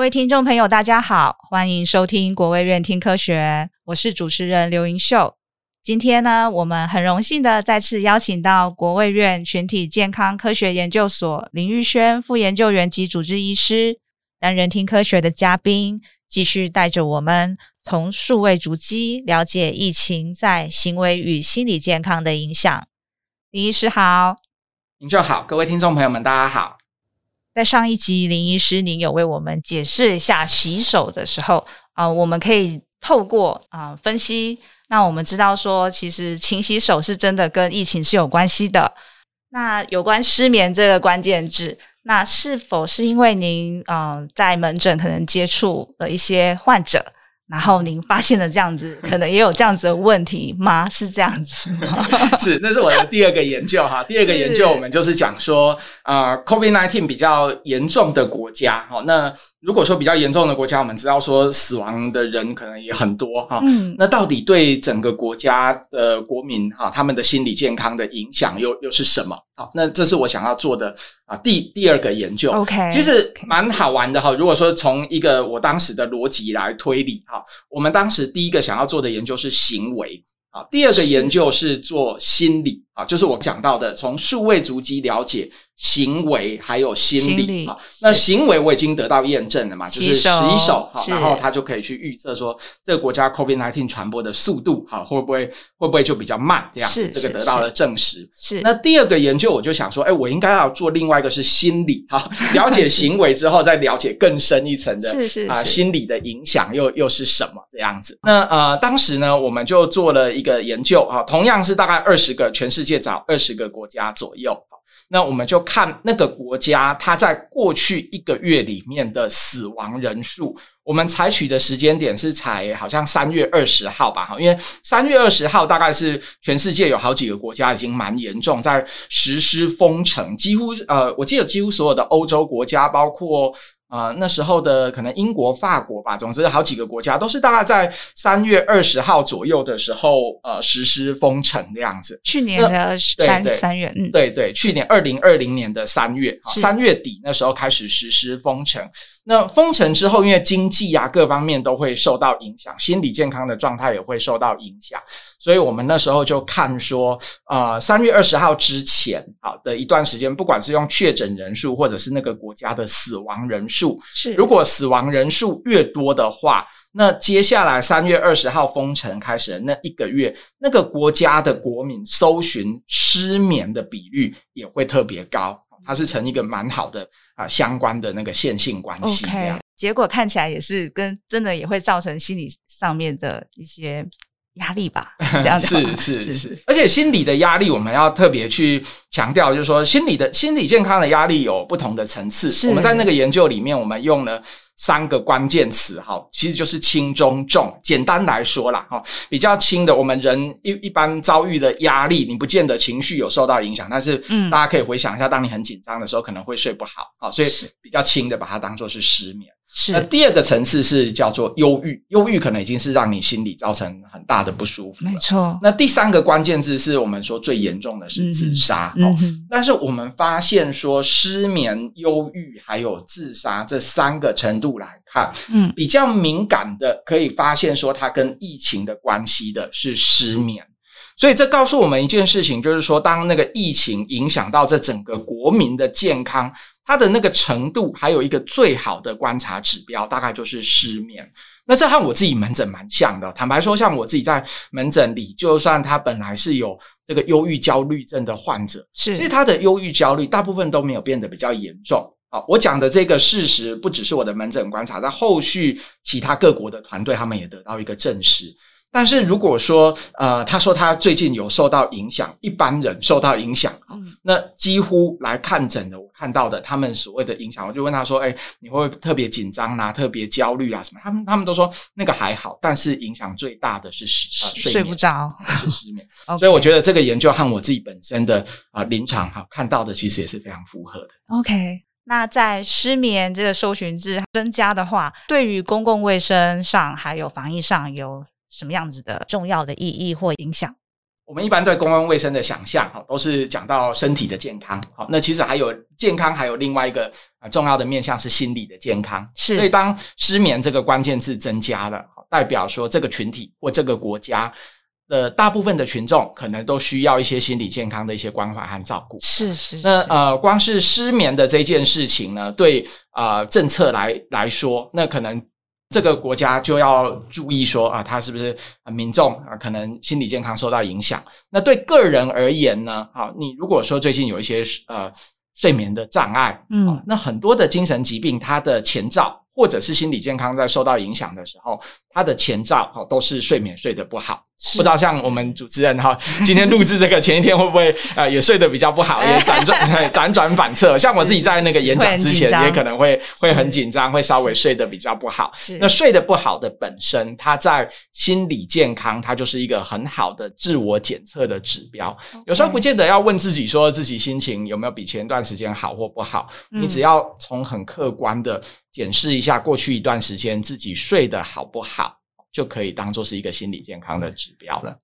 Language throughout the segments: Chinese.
各位听众朋友，大家好，欢迎收听国卫院听科学，我是主持人刘盈秀。今天呢，我们很荣幸的再次邀请到国卫院群体健康科学研究所林玉轩副研究员及主治医师担任听科学的嘉宾，继续带着我们从数位足迹了解疫情在行为与心理健康的影响。林医师好，您就好，各位听众朋友们，大家好。在上一集，林医师您有为我们解释一下洗手的时候啊、我们可以透过啊、分析，那我们知道说，其实勤洗手是真的跟疫情是有关系的。那有关失眠这个关键字，那是否是因为您嗯、在门诊可能接触了一些患者？然后您发现了这样子，可能也有这样子的问题吗？是这样子吗？是，那是我的第二个研究哈。第二个研究我们就是讲说，呃，COVID-19 比较严重的国家，哦，那如果说比较严重的国家，我们知道说死亡的人可能也很多哈。嗯，那到底对整个国家的国民哈，他们的心理健康的影响又又是什么？好，那这是我想要做的啊，第第二个研究。OK，其实蛮好玩的哈。如果说从一个我当时的逻辑来推理哈，我们当时第一个想要做的研究是行为啊，第二个研究是做心理啊，就是我讲到的从数位足迹了解。行为还有心理啊，那行为我已经得到验证了嘛，就是洗手好，然后他就可以去预测说这个国家 COVID-19 传播的速度好会不会会不会就比较慢这样子，这个得到了证实。是那第二个研究我就想说，哎，我应该要做另外一个是心理哈，了解 行为之后再了解更深一层的是是啊心理的影响又又是什么这样子。那呃当时呢我们就做了一个研究啊，同样是大概二十个全世界借找二十个国家左右。那我们就看那个国家，它在过去一个月里面的死亡人数。我们采取的时间点是采好像三月二十号吧，哈，因为三月二十号大概是全世界有好几个国家已经蛮严重，在实施封城，几乎呃，我记得几乎所有的欧洲国家，包括。啊、呃，那时候的可能英国、法国吧，总之好几个国家都是大概在三月二十号左右的时候，呃，实施封城这样子。去年的三三月，嗯，对对，去年二零二零年的三月，三月底那时候开始实施封城。那封城之后，因为经济啊各方面都会受到影响，心理健康的状态也会受到影响，所以我们那时候就看说，呃，三月二十号之前好的一段时间，不管是用确诊人数，或者是那个国家的死亡人数，是如果死亡人数越多的话，那接下来三月二十号封城开始的那一个月，那个国家的国民搜寻失眠的比率也会特别高。它是成一个蛮好的啊相关的那个线性关系。OK，结果看起来也是跟真的也会造成心理上面的一些压力吧？这样子是 是是，是，而且心理的压力我们要特别去强调，就是说心理的心理健康的压力有不同的层次。我们在那个研究里面，我们用了。三个关键词哈，其实就是轻、中、重。简单来说啦，哈，比较轻的，我们人一一般遭遇的压力，你不见得情绪有受到影响，但是，嗯，大家可以回想一下，当你很紧张的时候，可能会睡不好，啊，所以比较轻的，把它当做是失眠。是，那第二个层次是叫做忧郁，忧郁可能已经是让你心里造成很大的不舒服。没错。那第三个关键字是我们说最严重的是自杀。嗯，嗯，但是我们发现说失眠、忧郁还有自杀这三个程度来看，嗯，比较敏感的可以发现说它跟疫情的关系的是失眠。所以这告诉我们一件事情，就是说当那个疫情影响到这整个国民的健康。它的那个程度，还有一个最好的观察指标，大概就是失眠。那这和我自己门诊蛮像的。坦白说，像我自己在门诊里，就算他本来是有这个忧郁焦虑症的患者，是，其实他的忧郁焦虑大部分都没有变得比较严重。好，我讲的这个事实，不只是我的门诊观察，在后续其他各国的团队，他们也得到一个证实。但是如果说，呃，他说他最近有受到影响，一般人受到影响，嗯，那几乎来看诊的，我看到的他们所谓的影响，我就问他说，哎，你会不会特别紧张啊，特别焦虑啊什么？他们他们都说那个还好，但是影响最大的是失呃睡，睡不着，是失眠。所以我觉得这个研究和我自己本身的啊临床哈看到的其实也是非常符合的。OK，那在失眠这个搜寻值增加的话，对于公共卫生上还有防疫上有什么样子的重要的意义或影响？我们一般对公共卫生的想象，哈，都是讲到身体的健康，好，那其实还有健康，还有另外一个啊重要的面向是心理的健康。是，所以当失眠这个关键字增加了，代表说这个群体或这个国家的大部分的群众可能都需要一些心理健康的一些关怀和照顾。是是，是。那呃，光是失眠的这件事情呢，对啊、呃、政策来来说，那可能。这个国家就要注意说啊，他是不是民众啊，可能心理健康受到影响。那对个人而言呢，啊，你如果说最近有一些呃睡眠的障碍，嗯，那很多的精神疾病，它的前兆或者是心理健康在受到影响的时候，它的前兆哦都是睡眠睡得不好。不知道像我们主持人哈，今天录制这个前一天会不会呃也睡得比较不好，也辗转辗转反侧。像我自己在那个演讲之前，也可能会会很紧张，会稍微睡得比较不好。那睡得不好的本身，它在心理健康，它就是一个很好的自我检测的指标。有时候不见得要问自己说自己心情有没有比前段时间好或不好，你只要从很客观的检视一下过去一段时间自己睡得好不好。就可以当做是一个心理健康的指标了。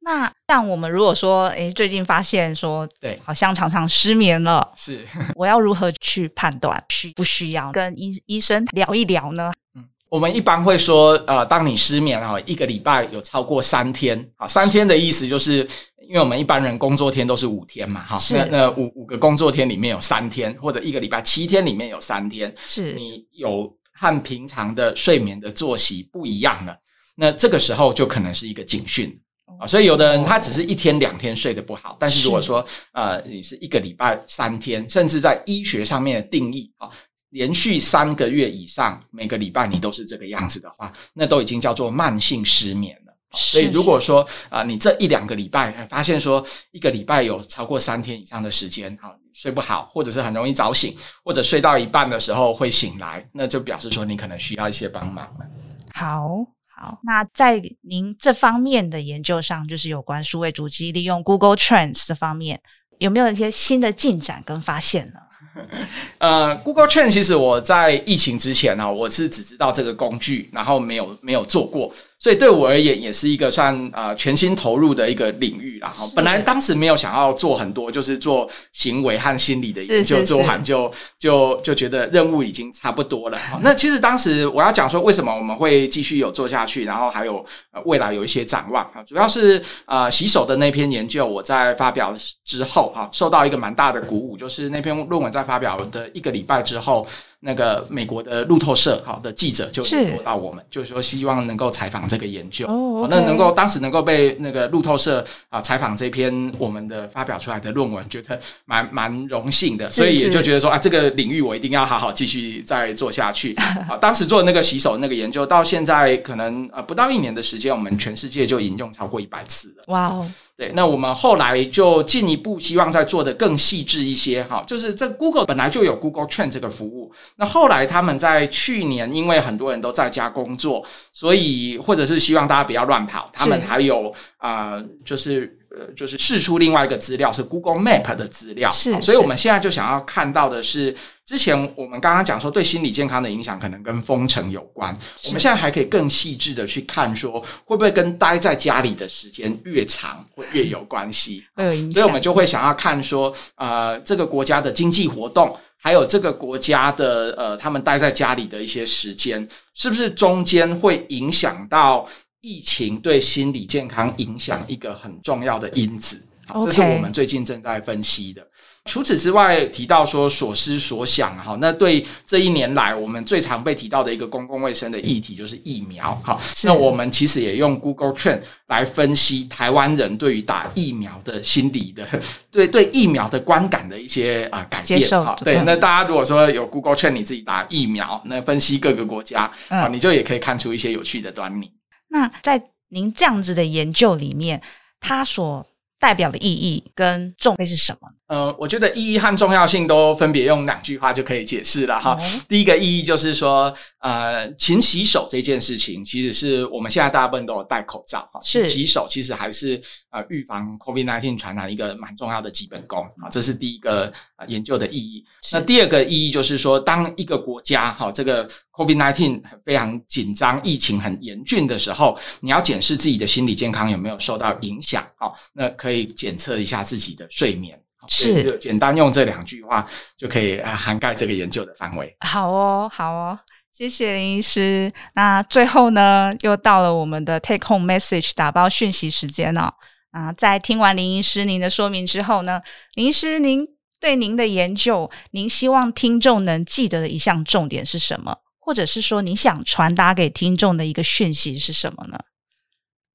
那像我们如果说，诶，最近发现说，对，好像常常失眠了，是，我要如何去判断需不需要跟医医生聊一聊呢？嗯，我们一般会说，呃，当你失眠哈，一个礼拜有超过三天，啊，三天的意思就是，因为我们一般人工作天都是五天嘛，哈，那那五五个工作天里面有三天，或者一个礼拜七天里面有三天，是你有。和平常的睡眠的作息不一样了，那这个时候就可能是一个警讯啊。所以有的人他只是一天两天睡得不好，但是如果说呃你是一个礼拜三天，甚至在医学上面的定义啊，连续三个月以上，每个礼拜你都是这个样子的话，那都已经叫做慢性失眠了。所以如果说啊你这一两个礼拜发现说一个礼拜有超过三天以上的时间啊。睡不好，或者是很容易早醒，或者睡到一半的时候会醒来，那就表示说你可能需要一些帮忙了。好好，那在您这方面的研究上，就是有关数位主机利用 Google Trends 这方面，有没有一些新的进展跟发现呢？呃，Google Trends 其实我在疫情之前呢，我是只知道这个工具，然后没有没有做过。所以对我而言，也是一个算呃全新投入的一个领域啦。哈，本来当时没有想要做很多，就是做行为和心理的研究，做完就就就觉得任务已经差不多了。那其实当时我要讲说，为什么我们会继续有做下去，然后还有未来有一些展望啊，主要是呃洗手的那篇研究，我在发表之后哈，受到一个蛮大的鼓舞，就是那篇论文在发表的一个礼拜之后。那个美国的路透社好的记者就联络到我们，就是说希望能够采访这个研究。哦，那能够当时能够被那个路透社啊采访这篇我们的发表出来的论文，觉得蛮蛮荣幸的，所以也就觉得说啊，这个领域我一定要好好继续再做下去。啊，当时做那个洗手那个研究，到现在可能呃不到一年的时间，我们全世界就引用超过一百次了。哇哦！对，那我们后来就进一步希望再做的更细致一些，哈，就是这 Google 本来就有 Google Trend 这个服务，那后来他们在去年，因为很多人都在家工作，所以或者是希望大家不要乱跑，他们还有啊、呃，就是。呃，就是试出另外一个资料是 Google Map 的资料，是，所以我们现在就想要看到的是，之前我们刚刚讲说对心理健康的影响可能跟封城有关，我们现在还可以更细致的去看说会不会跟待在家里的时间越长会越有关系，会有影响，所以我们就会想要看说，呃，这个国家的经济活动，还有这个国家的呃，他们待在家里的一些时间，是不是中间会影响到。疫情对心理健康影响一个很重要的因子，这是我们最近正在分析的。除此之外，提到说所思所想，哈，那对这一年来我们最常被提到的一个公共卫生的议题就是疫苗，哈。那我们其实也用 Google Trend 来分析台湾人对于打疫苗的心理的，对对疫苗的观感的一些啊改变，哈。对，那大家如果说有 Google Trend 你自己打疫苗，那分析各个国家啊，你就也可以看出一些有趣的端倪。那在您这样子的研究里面，他所代表的意义跟重会是什么？呃，我觉得意义和重要性都分别用两句话就可以解释了哈。嗯、第一个意义就是说，呃，勤洗手这件事情，其实是我们现在大部分都有戴口罩哈，是洗手其实还是呃预防 COVID-19 传染一个蛮重要的基本功啊，这是第一个呃研究的意义。那第二个意义就是说，当一个国家哈这个 COVID-19 非常紧张、疫情很严峻的时候，你要检视自己的心理健康有没有受到影响啊，那可以检测一下自己的睡眠。是，就简单用这两句话就可以涵盖这个研究的范围。好哦，好哦，谢谢林医师。那最后呢，又到了我们的 take home message 打包讯息时间哦。啊，在听完林医师您的说明之后呢，林医师您对您的研究，您希望听众能记得的一项重点是什么？或者是说，您想传达给听众的一个讯息是什么呢？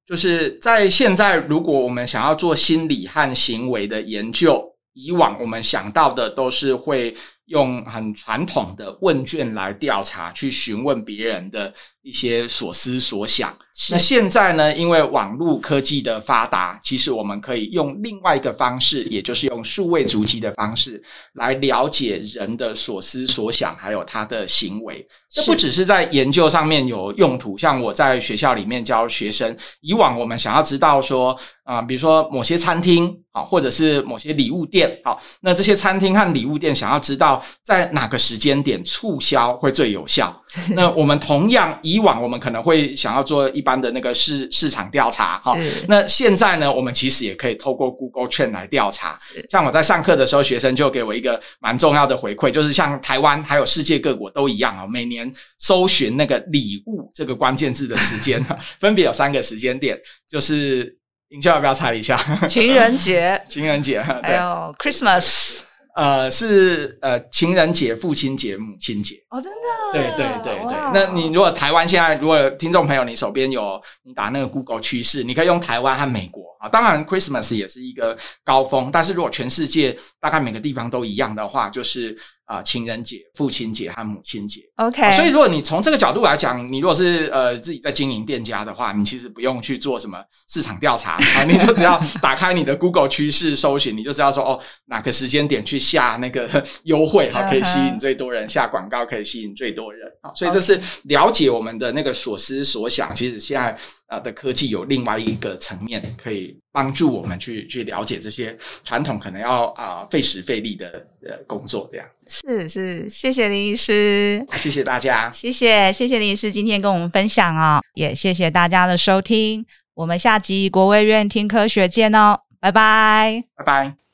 就是在现在，如果我们想要做心理和行为的研究。以往我们想到的都是会用很传统的问卷来调查，去询问别人的一些所思所想。那现在呢，因为网络科技的发达，其实我们可以用另外一个方式，也就是用数位足迹的方式来了解人的所思所想，还有他的行为。这不只是在研究上面有用途，像我在学校里面教学生，以往我们想要知道说，啊、呃，比如说某些餐厅啊，或者是某些礼物店，好，那这些餐厅和礼物店想要知道在哪个时间点促销会最有效。那我们同样，以往我们可能会想要做一般的那个市市场调查，哈是。那现在呢，我们其实也可以透过 Google Trend 来调查。像我在上课的时候，学生就给我一个蛮重要的回馈，就是像台湾还有世界各国都一样啊，每年搜寻那个礼物这个关键字的时间，分别有三个时间点，就是你要不要猜一下？情人节、情人节，还有 Christmas。呃，是呃，情人节、父亲节、母亲节。哦，真的？对对对对。那你如果台湾现在，如果听众朋友你手边有你打那个 Google 趋势，你可以用台湾和美国啊。当然，Christmas 也是一个高峰，但是如果全世界大概每个地方都一样的话，就是。啊，情人节、父亲节和母亲节，OK、啊。所以，如果你从这个角度来讲，你如果是呃自己在经营店家的话，你其实不用去做什么市场调查 啊，你就只要打开你的 Google 趋势搜寻，你就知道说哦，哪个时间点去下那个优惠哈，可以吸引最多人；下广告可以吸引最多人啊。所以，这是了解我们的那个所思所想。其实现在。啊的科技有另外一个层面，可以帮助我们去去了解这些传统可能要啊费时费力的呃工作，这样。是是，谢谢林医师，谢谢大家，谢谢谢谢林医师今天跟我们分享哦，也谢谢大家的收听，我们下集国卫院听科学见哦，拜拜，拜拜。